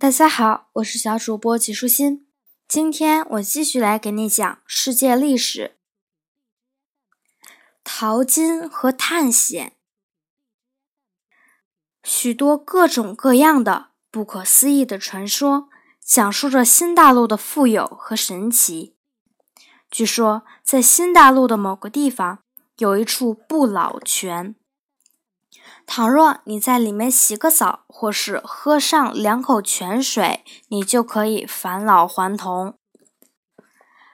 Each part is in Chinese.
大家好，我是小主播吉舒心。今天我继续来给你讲世界历史、淘金和探险，许多各种各样的不可思议的传说，讲述着新大陆的富有和神奇。据说，在新大陆的某个地方，有一处不老泉。倘若你在里面洗个澡，或是喝上两口泉水，你就可以返老还童。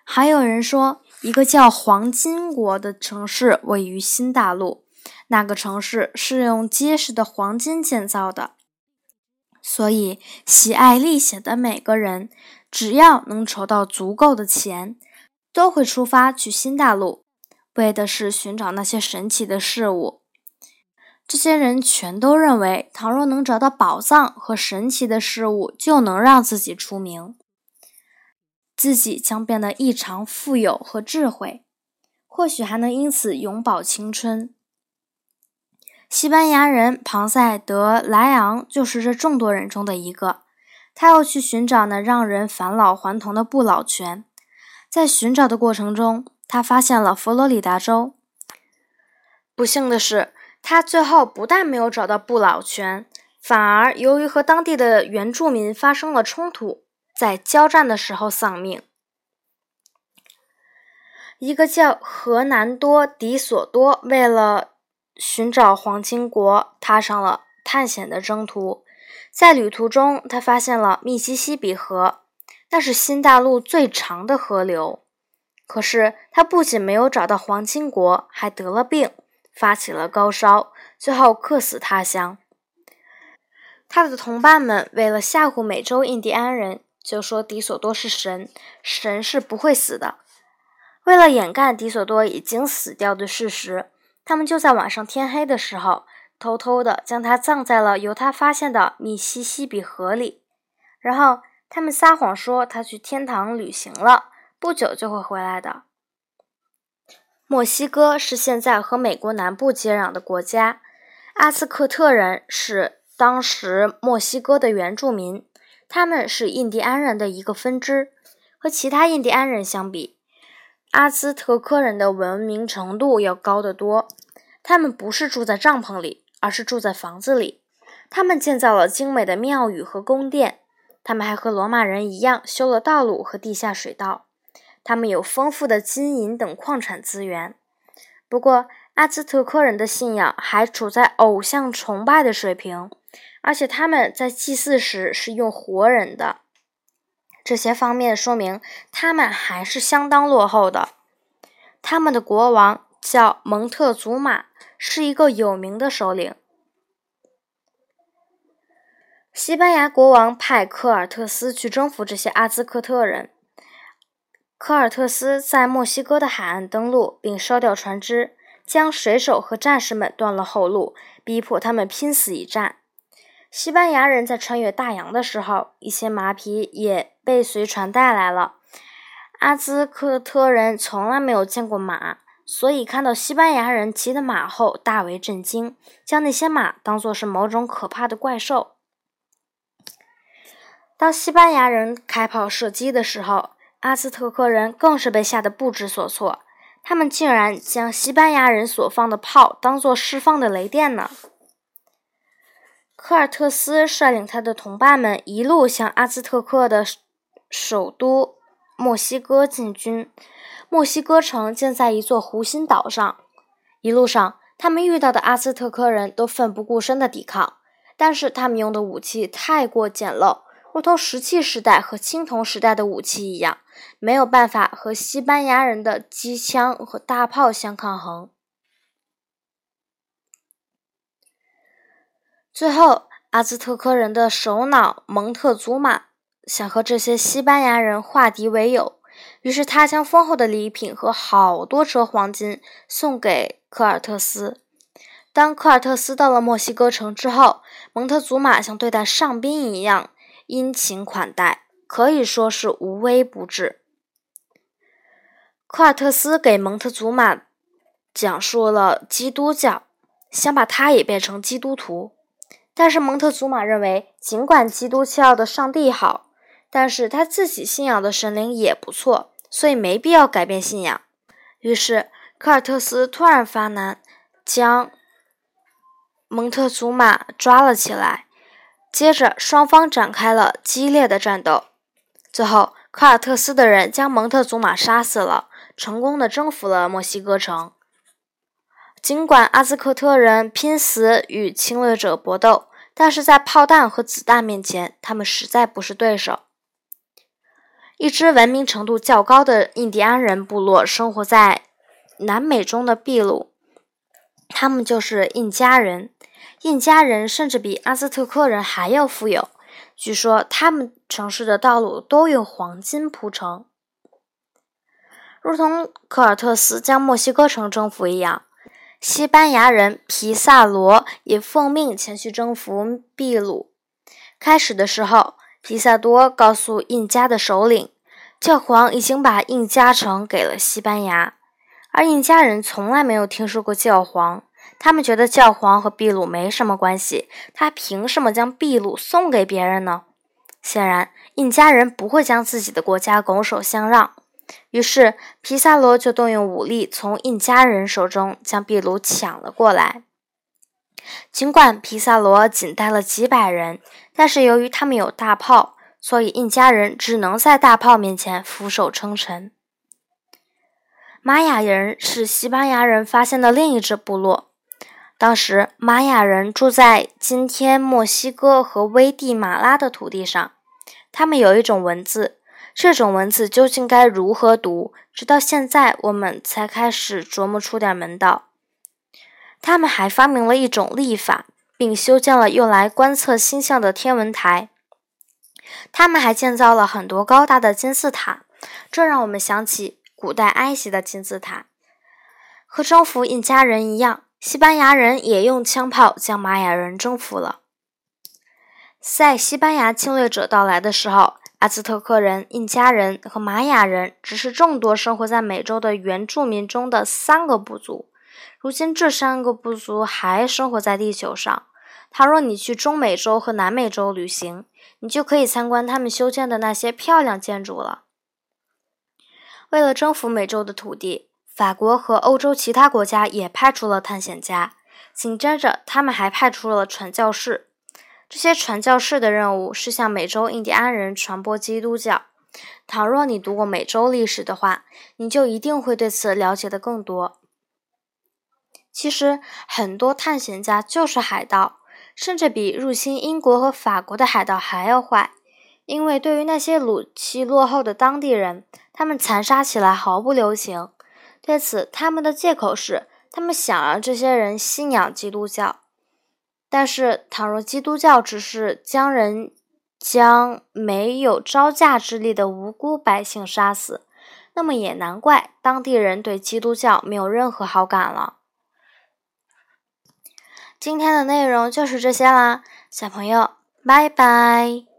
还有人说，一个叫黄金国的城市位于新大陆，那个城市是用结实的黄金建造的，所以喜爱历险的每个人，只要能筹到足够的钱，都会出发去新大陆，为的是寻找那些神奇的事物。这些人全都认为，倘若能找到宝藏和神奇的事物，就能让自己出名，自己将变得异常富有和智慧，或许还能因此永葆青春。西班牙人庞塞德莱昂就是这众多人中的一个，他要去寻找那让人返老还童的不老泉。在寻找的过程中，他发现了佛罗里达州。不幸的是。他最后不但没有找到不老泉，反而由于和当地的原住民发生了冲突，在交战的时候丧命。一个叫河南多·迪索多为了寻找黄金国，踏上了探险的征途。在旅途中，他发现了密西西比河，那是新大陆最长的河流。可是，他不仅没有找到黄金国，还得了病。发起了高烧，最后客死他乡。他的同伴们为了吓唬美洲印第安人，就说迪索多是神，神是不会死的。为了掩盖迪索多已经死掉的事实，他们就在晚上天黑的时候，偷偷的将他葬在了由他发现的密西西比河里。然后他们撒谎说他去天堂旅行了，不久就会回来的。墨西哥是现在和美国南部接壤的国家。阿兹克特人是当时墨西哥的原住民，他们是印第安人的一个分支。和其他印第安人相比，阿兹特克人的文明程度要高得多。他们不是住在帐篷里，而是住在房子里。他们建造了精美的庙宇和宫殿。他们还和罗马人一样修了道路和地下水道。他们有丰富的金银等矿产资源，不过阿兹特克人的信仰还处在偶像崇拜的水平，而且他们在祭祀时是用活人的。这些方面说明他们还是相当落后的。他们的国王叫蒙特祖马，是一个有名的首领。西班牙国王派科尔特斯去征服这些阿兹克特人。科尔特斯在墨西哥的海岸登陆，并烧掉船只，将水手和战士们断了后路，逼迫他们拼死一战。西班牙人在穿越大洋的时候，一些马匹也被随船带来了。阿兹克特人从来没有见过马，所以看到西班牙人骑的马后大为震惊，将那些马当作是某种可怕的怪兽。当西班牙人开炮射击的时候，阿兹特克人更是被吓得不知所措，他们竟然将西班牙人所放的炮当作释放的雷电呢。科尔特斯率领他的同伴们一路向阿兹特克的首都墨西哥进军。墨西哥城建在一座湖心岛上。一路上，他们遇到的阿兹特克人都奋不顾身的抵抗，但是他们用的武器太过简陋，如同石器时代和青铜时代的武器一样。没有办法和西班牙人的机枪和大炮相抗衡。最后，阿兹特克人的首脑蒙特祖马想和这些西班牙人化敌为友，于是他将丰厚的礼品和好多车黄金送给科尔特斯。当科尔特斯到了墨西哥城之后，蒙特祖马像对待上宾一样殷勤款待。可以说是无微不至。科尔特斯给蒙特祖马讲述了基督教，想把他也变成基督徒，但是蒙特祖马认为尽管基督教的上帝好，但是他自己信仰的神灵也不错，所以没必要改变信仰。于是，科尔特斯突然发难，将蒙特祖玛抓了起来。接着，双方展开了激烈的战斗。最后，科尔特斯的人将蒙特祖玛杀死了，成功的征服了墨西哥城。尽管阿兹克特人拼死与侵略者搏斗，但是在炮弹和子弹面前，他们实在不是对手。一支文明程度较高的印第安人部落生活在南美中的秘鲁，他们就是印加人。印加人甚至比阿兹特克人还要富有。据说他们城市的道路都用黄金铺成，如同科尔特斯将墨西哥城征服一样，西班牙人皮萨罗也奉命前去征服秘鲁。开始的时候，皮萨多告诉印加的首领，教皇已经把印加城给了西班牙，而印加人从来没有听说过教皇。他们觉得教皇和秘鲁没什么关系，他凭什么将秘鲁送给别人呢？显然，印加人不会将自己的国家拱手相让。于是，皮萨罗就动用武力从印加人手中将秘鲁抢了过来。尽管皮萨罗仅带了几百人，但是由于他们有大炮，所以印加人只能在大炮面前俯首称臣。玛雅人是西班牙人发现的另一支部落。当时，玛雅人住在今天墨西哥和危地马拉的土地上。他们有一种文字，这种文字究竟该如何读？直到现在，我们才开始琢磨出点门道。他们还发明了一种历法，并修建了用来观测星象的天文台。他们还建造了很多高大的金字塔，这让我们想起古代埃及的金字塔。和征服印加人一样。西班牙人也用枪炮将玛雅人征服了。在西班牙侵略者到来的时候，阿兹特克人、印加人和玛雅人只是众多生活在美洲的原住民中的三个部族。如今，这三个部族还生活在地球上。倘若你去中美洲和南美洲旅行，你就可以参观他们修建的那些漂亮建筑了。为了征服美洲的土地。法国和欧洲其他国家也派出了探险家，紧接着他们还派出了传教士。这些传教士的任务是向美洲印第安人传播基督教。倘若你读过美洲历史的话，你就一定会对此了解的更多。其实，很多探险家就是海盗，甚至比入侵英国和法国的海盗还要坏。因为对于那些武器落后的当地人，他们残杀起来毫不留情。对此，他们的借口是，他们想让这些人信仰基督教。但是，倘若基督教只是将人将没有招架之力的无辜百姓杀死，那么也难怪当地人对基督教没有任何好感了。今天的内容就是这些啦，小朋友，拜拜。